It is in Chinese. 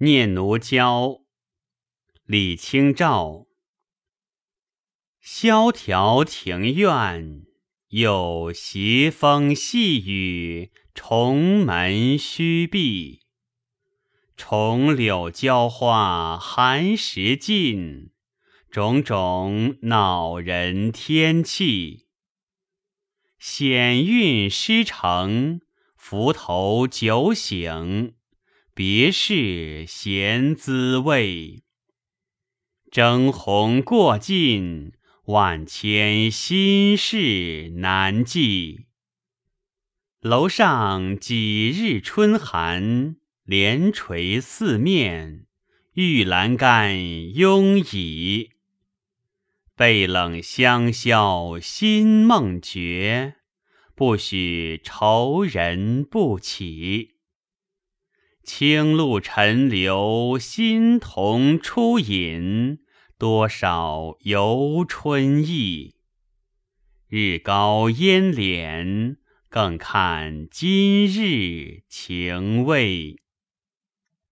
念奴娇，李清照。萧条庭院，有斜风细雨，重门虚闭。重柳娇花寒食尽，种种恼人天气。险韵诗成，浮头酒醒。别是闲滋味，征鸿过尽，万千心事难寄。楼上几日春寒，帘垂四面，玉栏杆慵倚。背冷香消心梦绝，不许愁人不起。清露沉流，新同初饮，多少游春意。日高烟敛，更看今日情未。